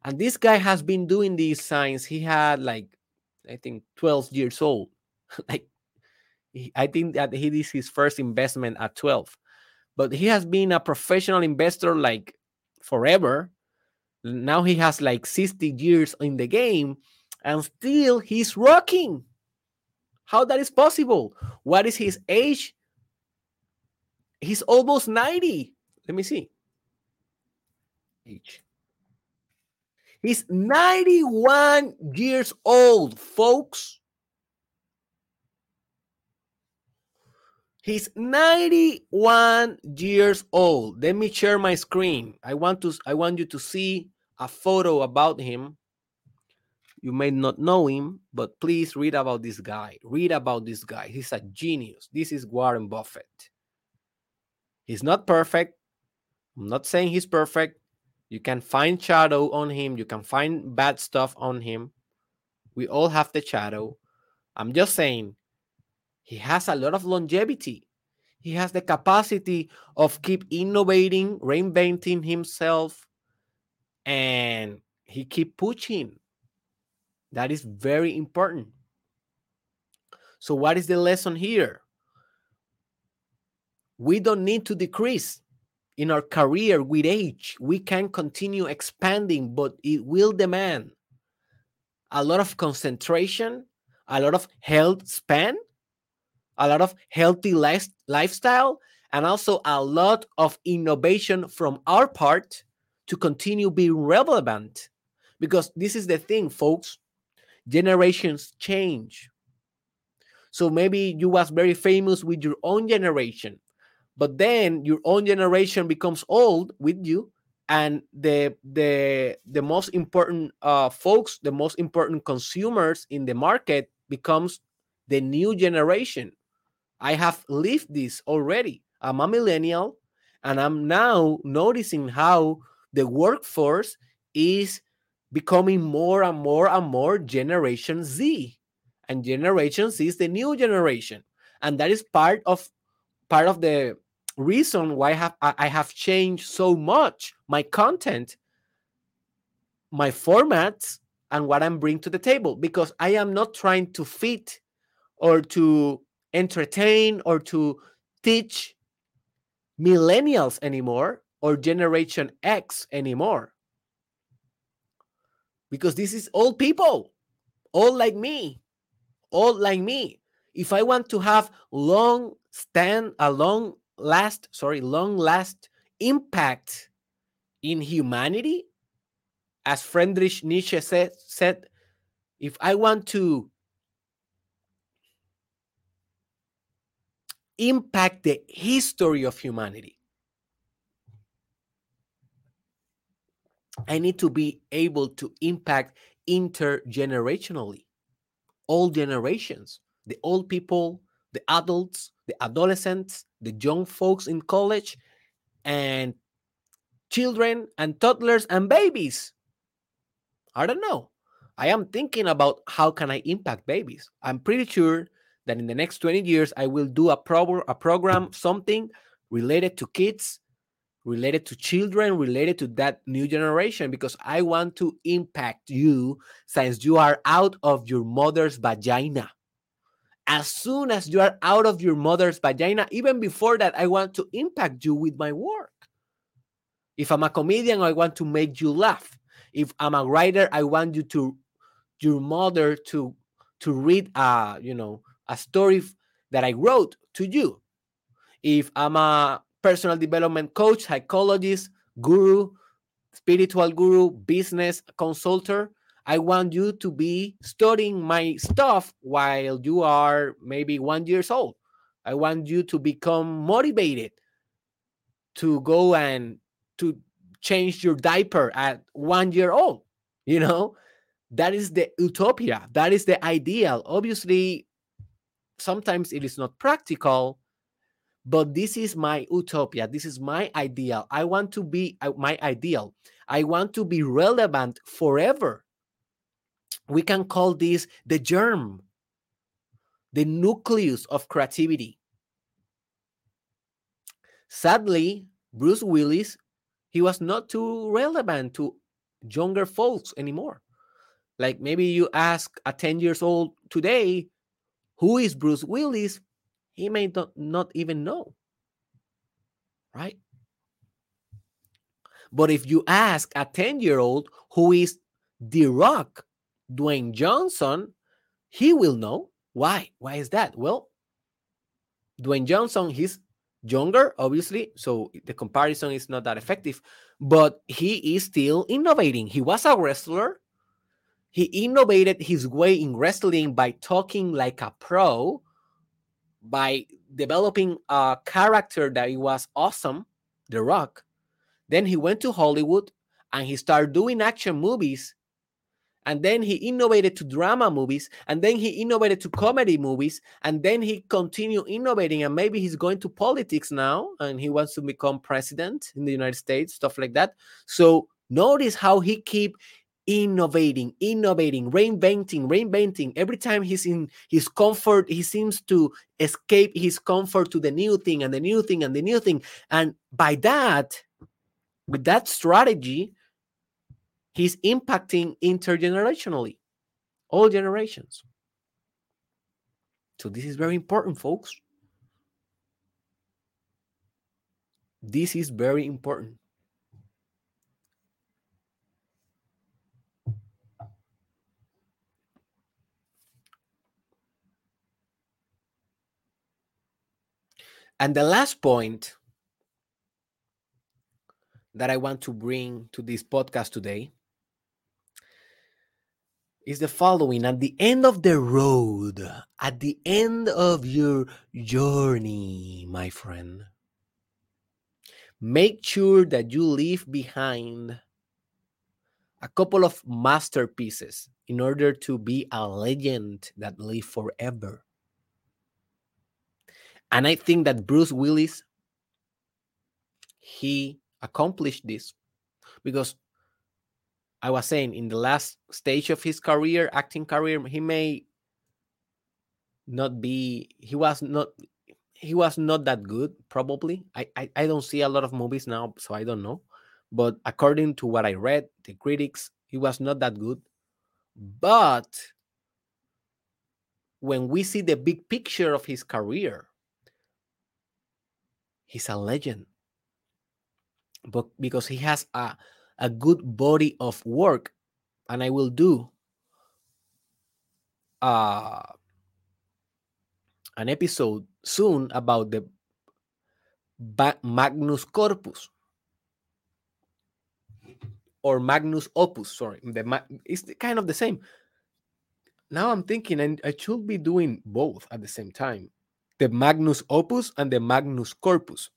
And this guy has been doing these signs. He had like, I think, 12 years old. like, I think that he did his first investment at 12. But he has been a professional investor like forever. Now he has like 60 years in the game and still he's rocking. How that is possible? What is his age? He's almost 90. Let me see. Age. He's 91 years old, folks. He's 91 years old. Let me share my screen. I want to I want you to see a photo about him. You may not know him, but please read about this guy. Read about this guy. He's a genius. This is Warren Buffett. He's not perfect. I'm not saying he's perfect. You can find shadow on him. You can find bad stuff on him. We all have the shadow. I'm just saying he has a lot of longevity. He has the capacity of keep innovating, reinventing himself, and he keep pushing. That is very important. So, what is the lesson here? We don't need to decrease in our career with age. We can continue expanding, but it will demand a lot of concentration, a lot of health span, a lot of healthy life, lifestyle, and also a lot of innovation from our part to continue being relevant. Because this is the thing, folks generations change. So maybe you was very famous with your own generation, but then your own generation becomes old with you, and the the the most important uh, folks, the most important consumers in the market becomes the new generation. I have lived this already. I'm a millennial, and I'm now noticing how the workforce is becoming more and more and more Generation Z. And Generation Z is the new generation. And that is part of part of the reason why I have I have changed so much my content, my formats, and what I'm bringing to the table because I am not trying to fit or to entertain or to teach millennials anymore or generation X anymore because this is all people, all like me, all like me. If I want to have long stand, a long last, sorry, long last impact in humanity, as Friedrich Nietzsche said, said if I want to impact the history of humanity, I need to be able to impact intergenerationally, all generations, the old people, the adults, the adolescents, the young folks in college, and children and toddlers and babies. I don't know. I am thinking about how can I impact babies. I'm pretty sure that in the next 20 years I will do a pro- a program something related to kids related to children, related to that new generation, because I want to impact you since you are out of your mother's vagina. As soon as you are out of your mother's vagina, even before that, I want to impact you with my work. If I'm a comedian, I want to make you laugh. If I'm a writer, I want you to your mother to to read a you know a story that I wrote to you. If I'm a personal development coach, psychologist, guru, spiritual guru, business consultant. I want you to be studying my stuff while you are maybe one years old. I want you to become motivated to go and to change your diaper at one year old. You know, that is the utopia. That is the ideal. Obviously, sometimes it is not practical but this is my utopia. This is my ideal. I want to be uh, my ideal. I want to be relevant forever. We can call this the germ the nucleus of creativity. Sadly bruce willis he was not too relevant to younger folks anymore. Like maybe you ask a 10 years old today, who is Bruce Willis? He may not, even know. Right? But if you ask a 10 year old who is The Rock, Dwayne Johnson, he will know. Why? Why is that? Well, Dwayne Johnson, he's younger, obviously, so the comparison is not that effective, but he is still innovating. He was a wrestler. He innovated his way in wrestling by talking like a pro, by developing a character that was awesome, The Rock. Then he went to Hollywood and he started doing action movies. And then he innovated to drama movies. And then he innovated to comedy movies. And then he continued innovating and maybe he's going to politics now and he wants to become president in the united states stuff like that. So notice how he keep innovating innovating reinventing reinventing every time he's in his comfort he seems to escape his comfort to the new thing and the new thing and the new thing and by that with that strategy he's impacting intergenerationally, all generations. So this is very important, folks. This is very important. And the last point that I want to bring to this podcast today is the following at the end of the road, at the end of your journey, my friend, make sure that you leave behind a couple of masterpieces in order to be a legend that live forever. And I think that Bruce Willis he accomplished this because I was saying in the last stage of his career, acting career, he may not be he was not he was not that good probably. I, I i don't see a lot of movies now so i don't know. But according to what i read the critics he was not that good. But when we see the big picture of his career he's a legend. But because he has a a good body of work and i will do uh, an episode soon about the magnus corpus. Or magnus opus sorry. The it's kind of the same. Now i'm thinking and i should be doing both at the same time the magnus opus and the magnus corpus.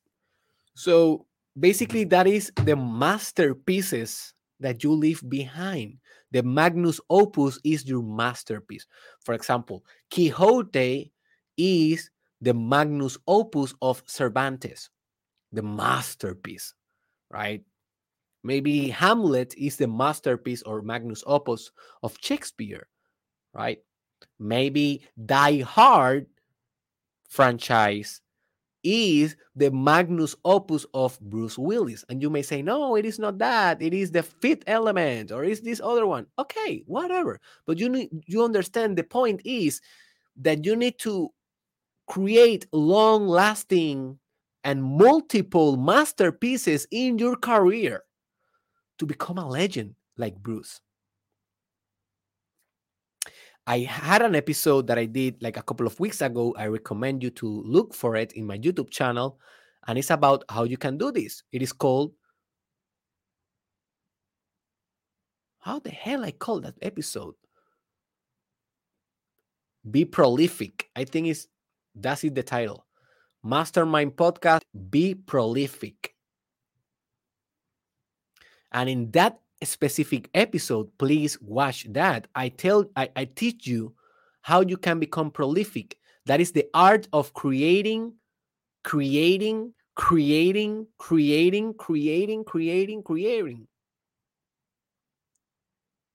So basically mm-hmm. that is the masterpieces that you leave behind. The magnus opus is your masterpiece. For example quixote is the magnus opus of cervantes the masterpiece right? Maybe hamlet is the masterpiece or magnus opus of shakespeare right? Maybe die hard franchise is the magnus opus of Bruce Willis. And you may say, no, it is not that. It is the fifth element or is this other one. Okay, whatever. But you need you understand the point is that you need to create long lasting and multiple masterpieces in your career to become a legend like Bruce. I had an episode that I did like a couple of weeks ago. I recommend you to look for it in my YouTube channel. And it's about how you can do this. It is called How the hell I call that episode? Be prolific. I think is that's it the title. Mastermind podcast Be prolific. And in that specific episode, please watch that. I tell I, I teach you how you can become prolific. That is the art of creating, creating, creating, creating, creating, creating, creating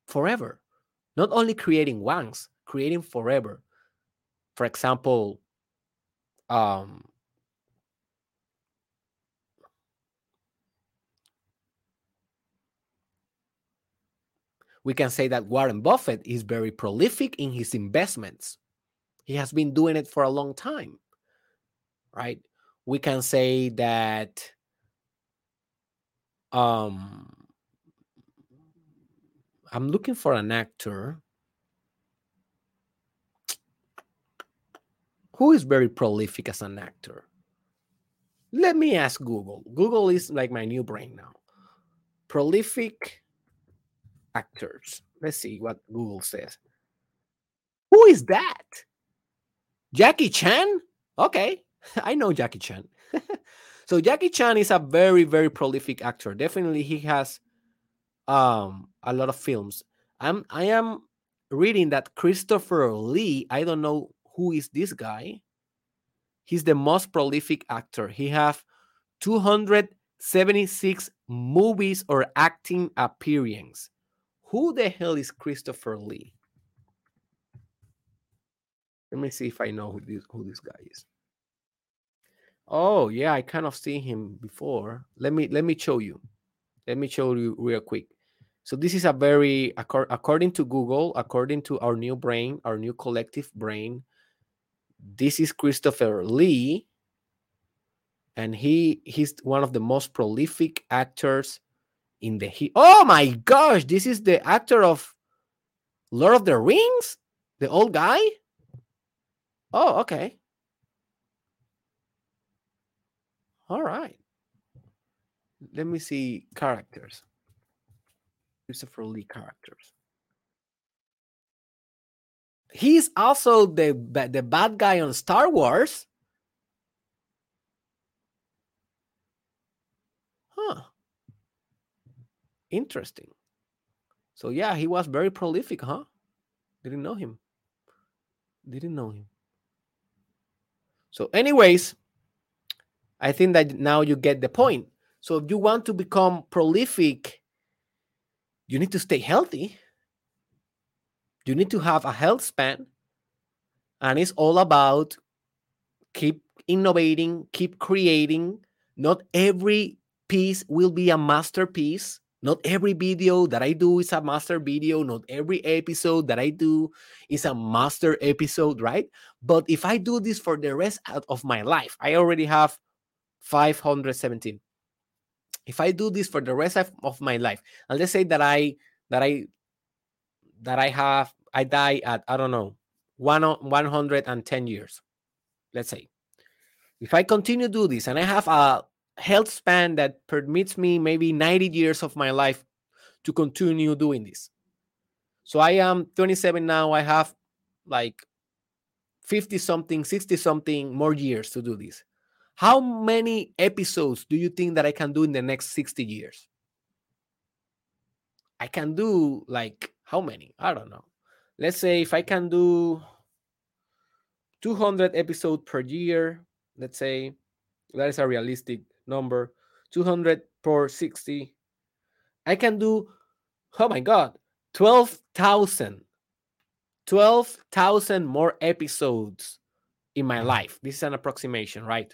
forever. Not only creating once, creating forever. For example, um, We can say that Warren Buffett is very prolific in his investments. He has been doing it for a long time, right? We can say that um I'm looking for an actor who is very prolific as an actor. Let me ask Google. Google is like my new brain now. Prolific actors. Let's see what Google says. Who is that? Jackie Chan? Okay, I know Jackie Chan. so Jackie Chan is a very very prolific actor. Definitely he has um a lot of films. I'm I am reading that Christopher Lee, I don't know who is this guy. He's the most prolific actor. He have 276 movies or acting appearance. Who the hell is Christopher Lee? Let me see if I know who this, who this guy is. Oh yeah, I kind of seen him before. Let me let me show you. Let me show you real quick. So this is a very according to Google, according to our new brain, our new collective brain. This is Christopher Lee, and he he's one of the most prolific actors in the he. Oh my gosh, this is the actor of Lord of the Rings, the old guy. Oh, okay. All right. Let me see characters. Christopher Lee characters. He's also the the bad guy on Star Wars. Huh. Interesting. So yeah, he was very prolific, huh? Didn't know him. Didn't know him. So, anyways, I think that now you get the point. So, if you want to become prolific, you need to stay healthy. You need to have a health span. And it's all about keep innovating, keep creating. Not every piece will be a masterpiece. Not every video that I do is a master video. Not every episode that I do is a master episode, right? But if I do this for the rest of my life, I already have 517. If I do this for the rest of my life, and let's say that I that I that I have I die at I don't know one 110 years, let's say. If I continue to do this and I have a health span that permits me maybe 90 years of my life to continue doing this. So I am 27 now. I have like 50 something, 60 something more years to do this. How many episodes do you think that I can do in the next 60 years? I can do like how many? I don't know. Let's say if I can do 200 episodes per year, let's say that is a realistic number 200 per 60 i can do oh my god 12000 12,000 more episodes in my life. This is an approximation right?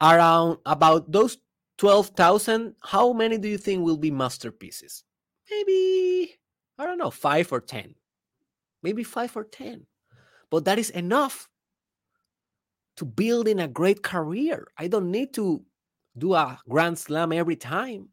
Around about those 12,000 how many do you think will be masterpieces? Maybe i don't know 5 or 10 maybe 5 or 10 but that is enough to building a great career. I don't need to do a grand slam every time,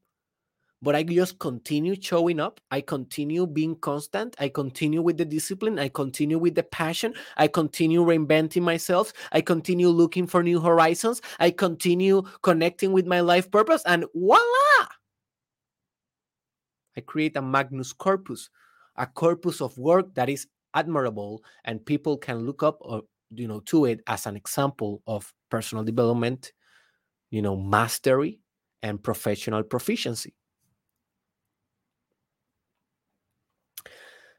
but I just continue showing up. I continue being constant. I continue with the discipline. I continue with the passion. I continue reinventing myself. I continue looking for new horizons. I continue connecting with my life purpose, and voila! I create a magnus corpus, a corpus of work that is admirable and people can look up or you know to it as an example of personal development you know mastery and professional proficiency.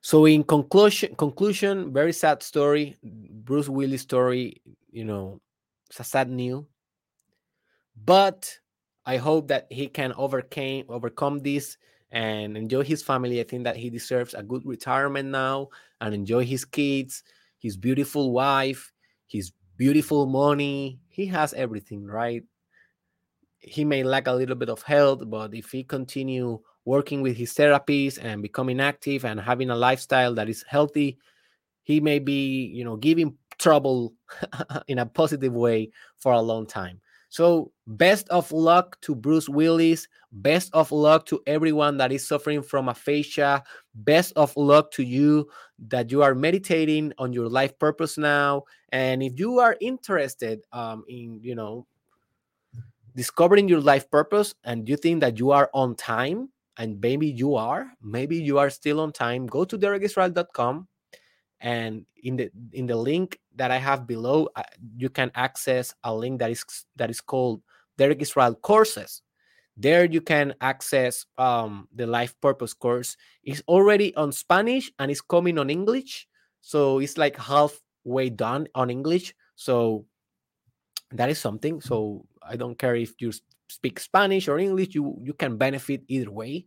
So in conclusion conclusion very sad story bruce willis story you know it's a sad news. But i hope that he can overcame overcome this and enjoy his family. I think that he deserves a good retirement now and enjoy his kids his beautiful wife, his beautiful money. He has everything, right? He may lack a little bit of health, but if he continue working with his therapies and becoming active and having a lifestyle that is healthy, he may be, you know, giving trouble in a positive way for a long time. So, best of luck to Bruce Willis. Best of luck to everyone that is suffering from aphasia. Best of luck to you that you are meditating on your life purpose now. And if you are interested um, in, you know, discovering your life purpose and you think that you are on time, and maybe you are, maybe you are still on time, go to derekisrael.com and in the in the link that I have below, uh, you can access a link that is that is called Derek Israel courses. There you can access um, the life purpose course. It's already on Spanish and it's coming on English, so it's like halfway done on English. So that is something. So I don't care if you speak Spanish or English, you you can benefit either way.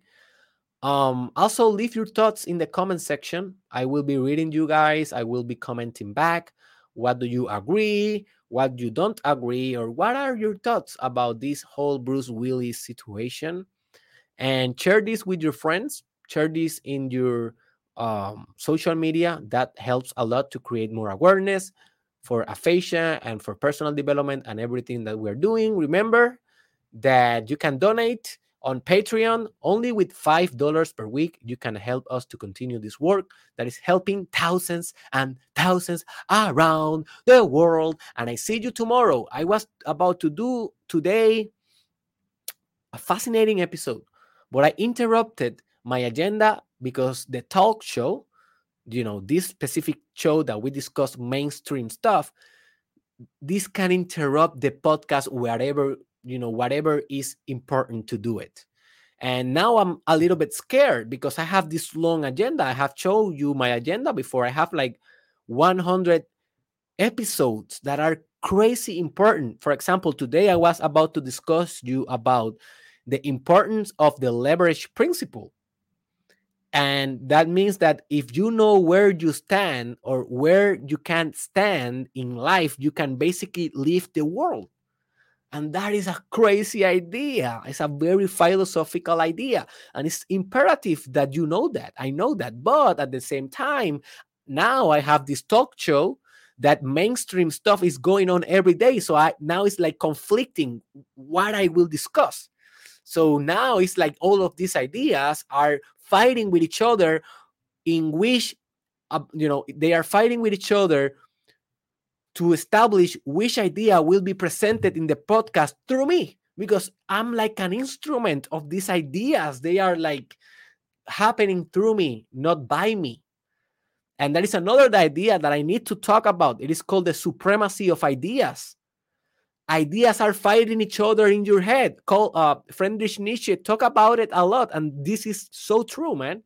Um, also, leave your thoughts in the comment section. I will be reading you guys. I will be commenting back. What do you agree? What you don't agree? Or what are your thoughts about this whole Bruce Willis situation? And share this with your friends. Share this in your um, social media. That helps a lot to create more awareness for aphasia and for personal development and everything that we're doing. Remember that you can donate on Patreon, only with $5 per week, you can help us to continue this work that is helping thousands and thousands around the world. And I see you tomorrow. I was about to do today a fascinating episode, but I interrupted my agenda because the talk show, you know, this specific show that we discuss mainstream stuff, this can interrupt the podcast wherever you know whatever is important to do it. And now i'm a little bit scared because i have this long agenda. I have shown you my agenda before. I have like 100 episodes that are crazy important. For example today i was about to discuss you about the importance of the leverage principle. And that means that if you know where you stand or where you can stand in life you can basically leave the world and that is a crazy idea. It's a very philosophical idea. And it's imperative that you know that. I know that. But at the same time, now I have this talk show that mainstream stuff is going on every day. So I now it's like conflicting what I will discuss. So now it's like all of these ideas are fighting with each other, in which, uh, you know, they are fighting with each other to establish which idea will be presented in the podcast through me because I'm like an instrument of these ideas. They are like happening through me, not by me. And that is another idea that I need to talk about. It is called the supremacy of ideas. Ideas are fighting each other in your head. Call uh, Friedrich Nietzsche talk about it a lot, and this is so true, man.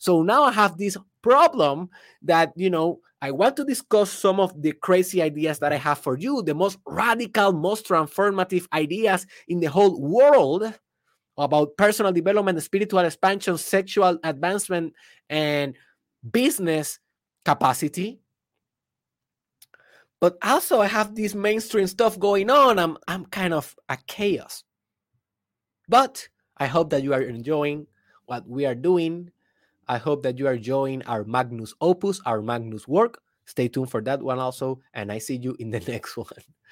So now I have this problem that you know I want to discuss some of the crazy ideas that I have for you, the most radical, most transformative ideas in the whole world about personal development, spiritual expansion, sexual advancement, and business capacity. But also, I have this mainstream stuff going on. I'm, I'm kind of a chaos. But I hope that you are enjoying what we are doing I hope that you are enjoying our Magnus Opus, our Magnus work. Stay tuned for that one also. And I see you in the next one.